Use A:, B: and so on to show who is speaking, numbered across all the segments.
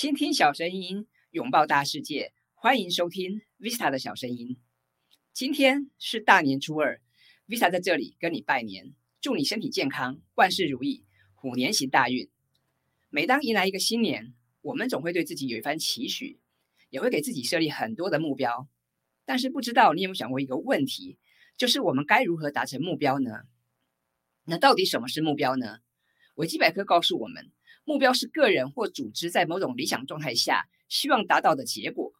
A: 倾听小声音，拥抱大世界，欢迎收听 Vista 的小声音。今天是大年初二，Vista 在这里跟你拜年，祝你身体健康，万事如意，虎年行大运。每当迎来一个新年，我们总会对自己有一番期许，也会给自己设立很多的目标。但是不知道你有没有想过一个问题，就是我们该如何达成目标呢？那到底什么是目标呢？维基百科告诉我们，目标是个人或组织在某种理想状态下希望达到的结果。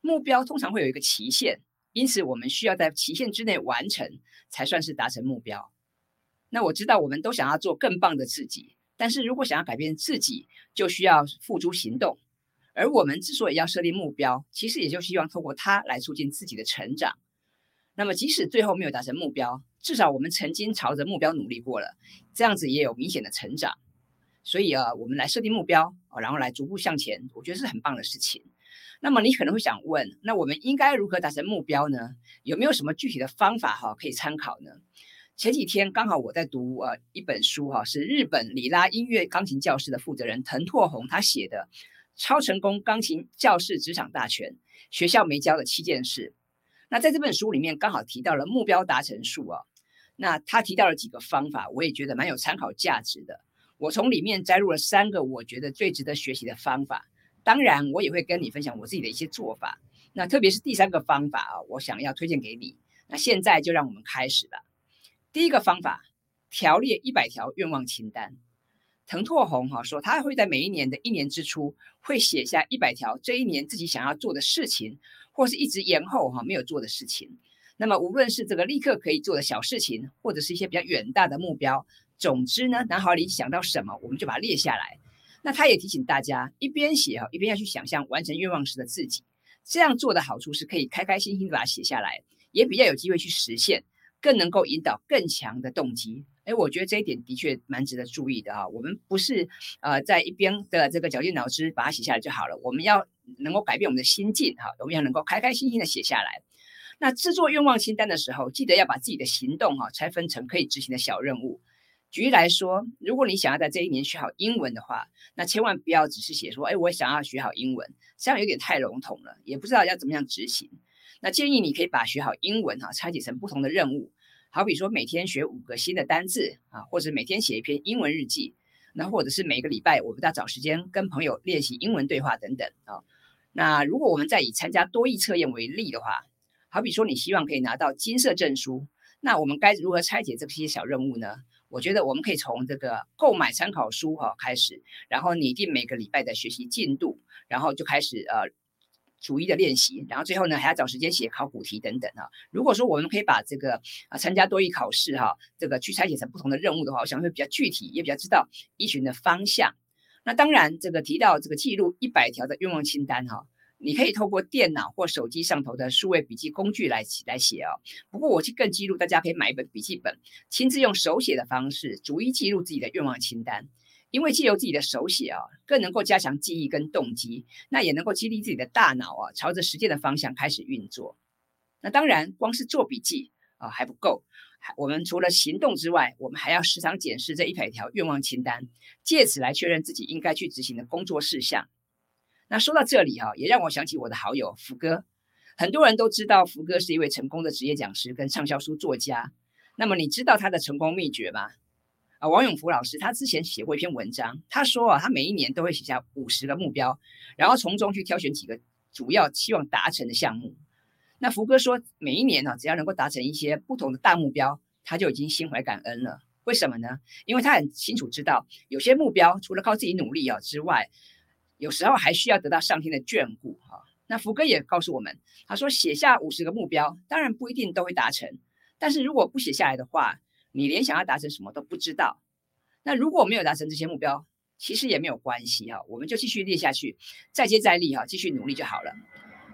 A: 目标通常会有一个期限，因此我们需要在期限之内完成，才算是达成目标。那我知道我们都想要做更棒的自己，但是如果想要改变自己，就需要付诸行动。而我们之所以要设立目标，其实也就希望透过它来促进自己的成长。那么，即使最后没有达成目标，至少我们曾经朝着目标努力过了，这样子也有明显的成长。所以啊，我们来设定目标啊，然后来逐步向前，我觉得是很棒的事情。那么你可能会想问，那我们应该如何达成目标呢？有没有什么具体的方法哈可以参考呢？前几天刚好我在读呃一本书哈，是日本里拉音乐钢琴教室的负责人藤拓宏他写的《超成功钢琴教室职场大全：学校没教的七件事》。那在这本书里面刚好提到了目标达成术啊。那他提到了几个方法，我也觉得蛮有参考价值的。我从里面摘录了三个我觉得最值得学习的方法。当然，我也会跟你分享我自己的一些做法。那特别是第三个方法啊，我想要推荐给你。那现在就让我们开始吧。第一个方法，条列一百条愿望清单。藤拓宏哈说，他会在每一年的一年之初，会写下一百条这一年自己想要做的事情，或是一直延后哈没有做的事情。那么，无论是这个立刻可以做的小事情，或者是一些比较远大的目标，总之呢，脑海里想到什么，我们就把它列下来。那他也提醒大家，一边写哈，一边要去想象完成愿望时的自己。这样做的好处是可以开开心心的把它写下来，也比较有机会去实现，更能够引导更强的动机。哎，我觉得这一点的确蛮值得注意的啊。我们不是呃在一边的这个绞尽脑汁把它写下来就好了，我们要能够改变我们的心境哈，我们要能够开开心心的写下来。那制作愿望清单的时候，记得要把自己的行动哈拆分成可以执行的小任务。举例来说，如果你想要在这一年学好英文的话，那千万不要只是写说，哎，我想要学好英文，这样有点太笼统了，也不知道要怎么样执行。那建议你可以把学好英文哈拆解成不同的任务，好比说每天学五个新的单字啊，或者每天写一篇英文日记，那或者是每个礼拜我们要找时间跟朋友练习英文对话等等啊。那如果我们再以参加多义测验为例的话，好比说，你希望可以拿到金色证书，那我们该如何拆解这些小任务呢？我觉得我们可以从这个购买参考书哈开始，然后拟定每个礼拜的学习进度，然后就开始呃逐一的练习，然后最后呢还要找时间写考古题等等啊。如果说我们可以把这个啊参加多益考试哈，这个去拆解成不同的任务的话，我想会比较具体，也比较知道依循的方向。那当然，这个提到这个记录一百条的愿望清单哈。你可以透过电脑或手机上头的数位笔记工具来来写哦。不过我去更记录，大家可以买一本笔记本，亲自用手写的方式逐一记录自己的愿望清单。因为借由自己的手写啊，更能够加强记忆跟动机，那也能够激励自己的大脑啊，朝着实践的方向开始运作。那当然，光是做笔记啊还不够，我们除了行动之外，我们还要时常检视这一百条愿望清单，借此来确认自己应该去执行的工作事项。那说到这里哈，也让我想起我的好友福哥。很多人都知道福哥是一位成功的职业讲师跟畅销书作家。那么你知道他的成功秘诀吗？啊，王永福老师他之前写过一篇文章，他说啊，他每一年都会写下五十个目标，然后从中去挑选几个主要期望达成的项目。那福哥说，每一年呢，只要能够达成一些不同的大目标，他就已经心怀感恩了。为什么呢？因为他很清楚知道，有些目标除了靠自己努力啊之外，有时候还需要得到上天的眷顾哈。那福哥也告诉我们，他说写下五十个目标，当然不一定都会达成，但是如果不写下来的话，你连想要达成什么都不知道。那如果没有达成这些目标，其实也没有关系哈，我们就继续列下去，再接再厉哈，继续努力就好了。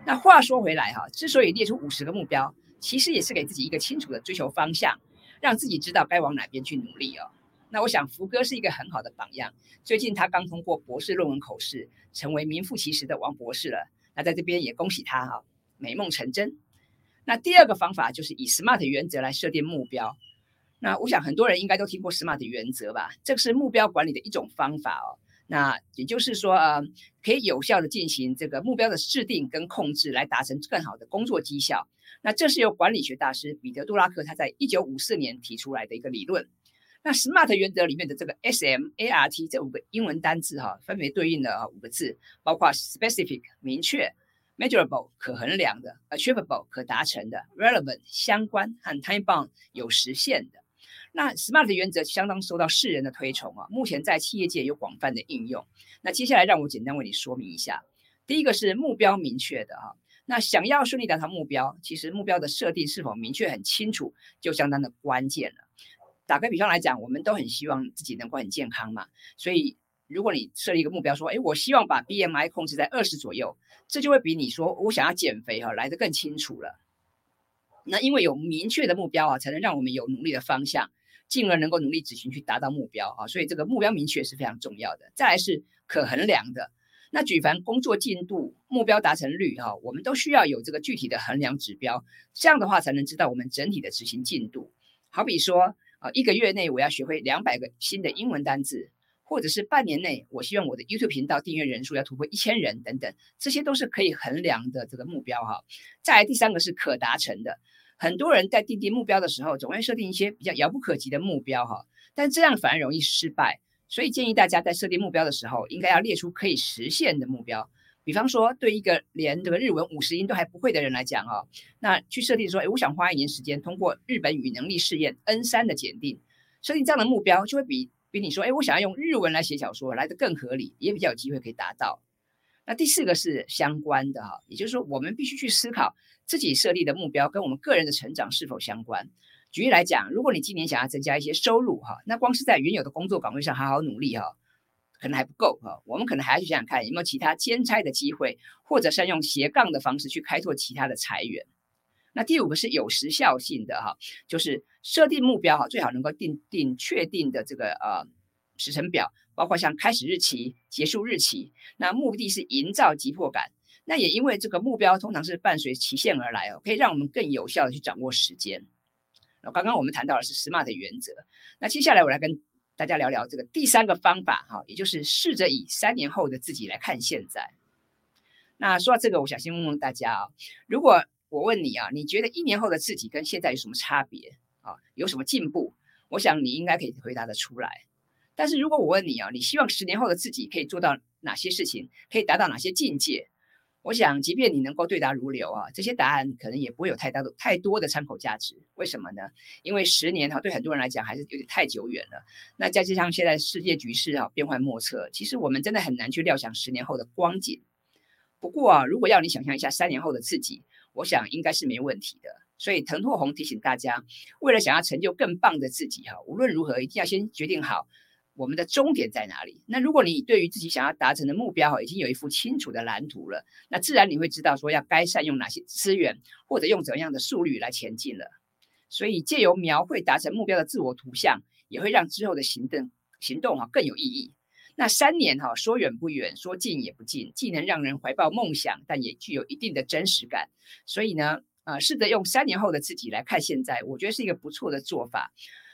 A: 那话说回来哈，之所以列出五十个目标，其实也是给自己一个清楚的追求方向，让自己知道该往哪边去努力哦。那我想福哥是一个很好的榜样。最近他刚通过博士论文口试，成为名副其实的王博士了。那在这边也恭喜他哈，美梦成真。那第二个方法就是以 SMART 原则来设定目标。那我想很多人应该都听过 SMART 原则吧？这个是目标管理的一种方法哦。那也就是说，呃，可以有效的进行这个目标的制定跟控制，来达成更好的工作绩效。那这是由管理学大师彼得·杜拉克他在一九五四年提出来的一个理论。那 SMART 原则里面的这个 S M A R T 这五个英文单字哈，分别对应的啊五个字，包括 specific 明确，measurable 可衡量的，achievable 可达成的，relevant 相关和 time bound 有实现的。那 SMART 原则相当受到世人的推崇啊，目前在企业界有广泛的应用。那接下来让我简单为你说明一下。第一个是目标明确的哈，那想要顺利达成目标，其实目标的设定是否明确很清楚，就相当的关键了。打个比方来讲，我们都很希望自己能够很健康嘛，所以如果你设立一个目标，说，哎，我希望把 BMI 控制在二十左右，这就会比你说我想要减肥哈来得更清楚了。那因为有明确的目标啊，才能让我们有努力的方向。进而能够努力执行去达到目标啊，所以这个目标明确是非常重要的。再来是可衡量的，那举凡工作进度、目标达成率哈，我们都需要有这个具体的衡量指标，这样的话才能知道我们整体的执行进度。好比说啊，一个月内我要学会两百个新的英文单字，或者是半年内我希望我的 YouTube 频道订阅人数要突破一千人等等，这些都是可以衡量的这个目标哈。再来第三个是可达成的。很多人在定定目标的时候，总会设定一些比较遥不可及的目标，哈，但这样反而容易失败。所以建议大家在设定目标的时候，应该要列出可以实现的目标。比方说，对一个连这个日文五十音都还不会的人来讲，哦，那去设定说，哎，我想花一年时间通过日本语能力试验 N 三的检定，设定这样的目标，就会比比你说，哎，我想要用日文来写小说来的更合理，也比较有机会可以达到。那第四个是相关的哈，也就是说，我们必须去思考自己设立的目标跟我们个人的成长是否相关。举例来讲，如果你今年想要增加一些收入哈，那光是在原有的工作岗位上好好努力哈，可能还不够哈。我们可能还要去想想看有没有其他兼差的机会，或者是用斜杠的方式去开拓其他的财源。那第五个是有时效性的哈，就是设定目标哈，最好能够定定确定的这个呃时程表。包括像开始日期、结束日期，那目的是营造急迫感。那也因为这个目标通常是伴随期限而来哦，可以让我们更有效的去掌握时间。那刚刚我们谈到的是 SMART 的原则，那接下来我来跟大家聊聊这个第三个方法哈，也就是试着以三年后的自己来看现在。那说到这个，我想先问问大家啊，如果我问你啊，你觉得一年后的自己跟现在有什么差别啊？有什么进步？我想你应该可以回答得出来。但是如果我问你啊，你希望十年后的自己可以做到哪些事情，可以达到哪些境界？我想，即便你能够对答如流啊，这些答案可能也不会有太大的太多的参考价值。为什么呢？因为十年哈，对很多人来讲还是有点太久远了。那再加上现在世界局势啊变幻莫测，其实我们真的很难去料想十年后的光景。不过啊，如果要你想象一下三年后的自己，我想应该是没问题的。所以滕拓宏提醒大家，为了想要成就更棒的自己哈，无论如何一定要先决定好。我们的终点在哪里？那如果你对于自己想要达成的目标哈，已经有一幅清楚的蓝图了，那自然你会知道说要该善用哪些资源，或者用怎样的速率来前进了。所以借由描绘达成目标的自我图像，也会让之后的行动行动哈更有意义。那三年哈说远不远，说近也不近，既能让人怀抱梦想，但也具有一定的真实感。所以呢，呃，试着用三年后的自己来看现在，我觉得是一个不错的做法。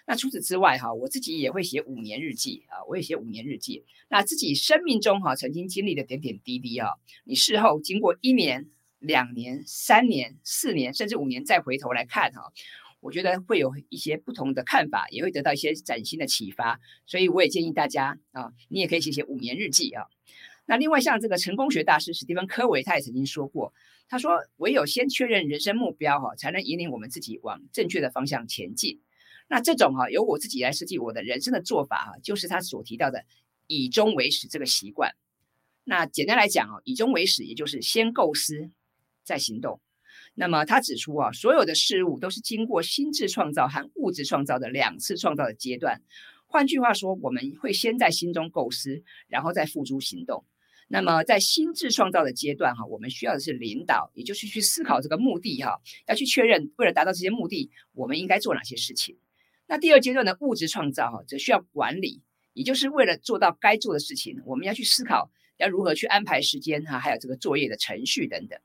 A: 那除此之外哈，我自己也会写五年日记啊，我也写五年日记。那自己生命中哈曾经经历的点点滴滴啊，你事后经过一年、两年、三年、四年，甚至五年再回头来看哈，我觉得会有一些不同的看法，也会得到一些崭新的启发。所以我也建议大家啊，你也可以写写五年日记啊。那另外像这个成功学大师史蒂芬·科维，他也曾经说过，他说唯有先确认人生目标哈，才能引领我们自己往正确的方向前进。那这种哈由我自己来设计我的人生的做法哈，就是他所提到的以终为始这个习惯。那简单来讲啊，以终为始，也就是先构思再行动。那么他指出啊，所有的事物都是经过心智创造和物质创造的两次创造的阶段。换句话说，我们会先在心中构思，然后再付诸行动。那么在心智创造的阶段哈，我们需要的是领导，也就是去思考这个目的哈，要去确认为了达到这些目的，我们应该做哪些事情。那第二阶段的物质创造哈，则需要管理，也就是为了做到该做的事情，我们要去思考要如何去安排时间哈，还有这个作业的程序等等。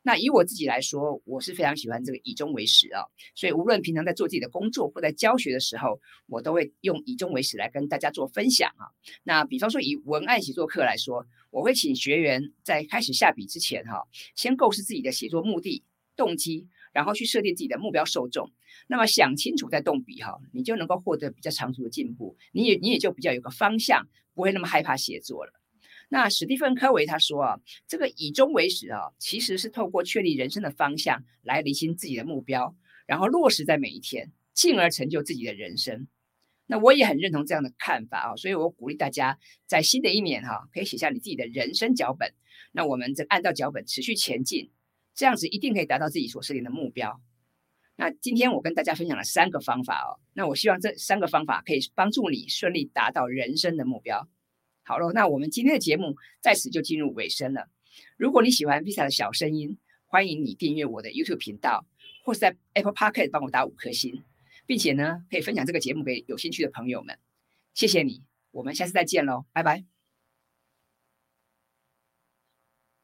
A: 那以我自己来说，我是非常喜欢这个以终为始啊，所以无论平常在做自己的工作或在教学的时候，我都会用以终为始来跟大家做分享啊。那比方说以文案写作课来说，我会请学员在开始下笔之前哈，先构思自己的写作目的、动机，然后去设定自己的目标受众。那么想清楚再动笔哈，你就能够获得比较长足的进步，你也你也就比较有个方向，不会那么害怕写作了。那史蒂芬科维他说啊，这个以终为始啊，其实是透过确立人生的方向来理清自己的目标，然后落实在每一天，进而成就自己的人生。那我也很认同这样的看法啊，所以我鼓励大家在新的一年哈，可以写下你自己的人生脚本。那我们这按照脚本持续前进，这样子一定可以达到自己所设定的目标。那今天我跟大家分享了三个方法哦，那我希望这三个方法可以帮助你顺利达到人生的目标。好了，那我们今天的节目在此就进入尾声了。如果你喜欢 Visa 的小声音，欢迎你订阅我的 YouTube 频道，或是在 Apple Podcast 帮我打五颗星，并且呢，可以分享这个节目给有兴趣的朋友们。谢谢你，我们下次再见喽，拜拜。